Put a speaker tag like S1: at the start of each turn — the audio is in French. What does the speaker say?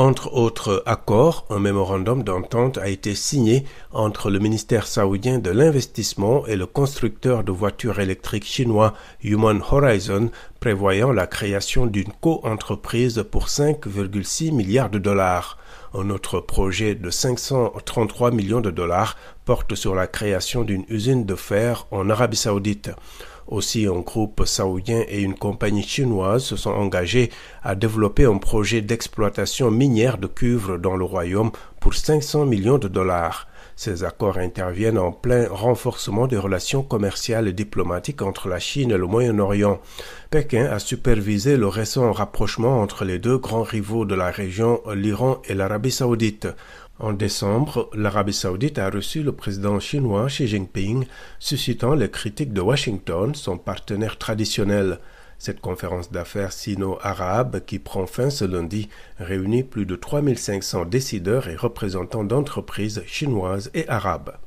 S1: Entre autres accords, un mémorandum d'entente a été signé entre le ministère saoudien de l'investissement et le constructeur de voitures électriques chinois Human Horizon, prévoyant la création d'une co-entreprise pour 5,6 milliards de dollars. Un autre projet de 533 millions de dollars porte sur la création d'une usine de fer en Arabie saoudite. Aussi, un groupe saoudien et une compagnie chinoise se sont engagés à développer un projet d'exploitation minière de cuivre dans le royaume pour 500 millions de dollars. Ces accords interviennent en plein renforcement des relations commerciales et diplomatiques entre la Chine et le Moyen-Orient. Pékin a supervisé le récent rapprochement entre les deux grands rivaux de la région, l'Iran et l'Arabie saoudite. En décembre, l'Arabie saoudite a reçu le président chinois Xi Jinping, suscitant les critiques de Washington, son partenaire traditionnel. Cette conférence d'affaires sino-arabe qui prend fin ce lundi réunit plus de 3500 décideurs et représentants d'entreprises chinoises et arabes.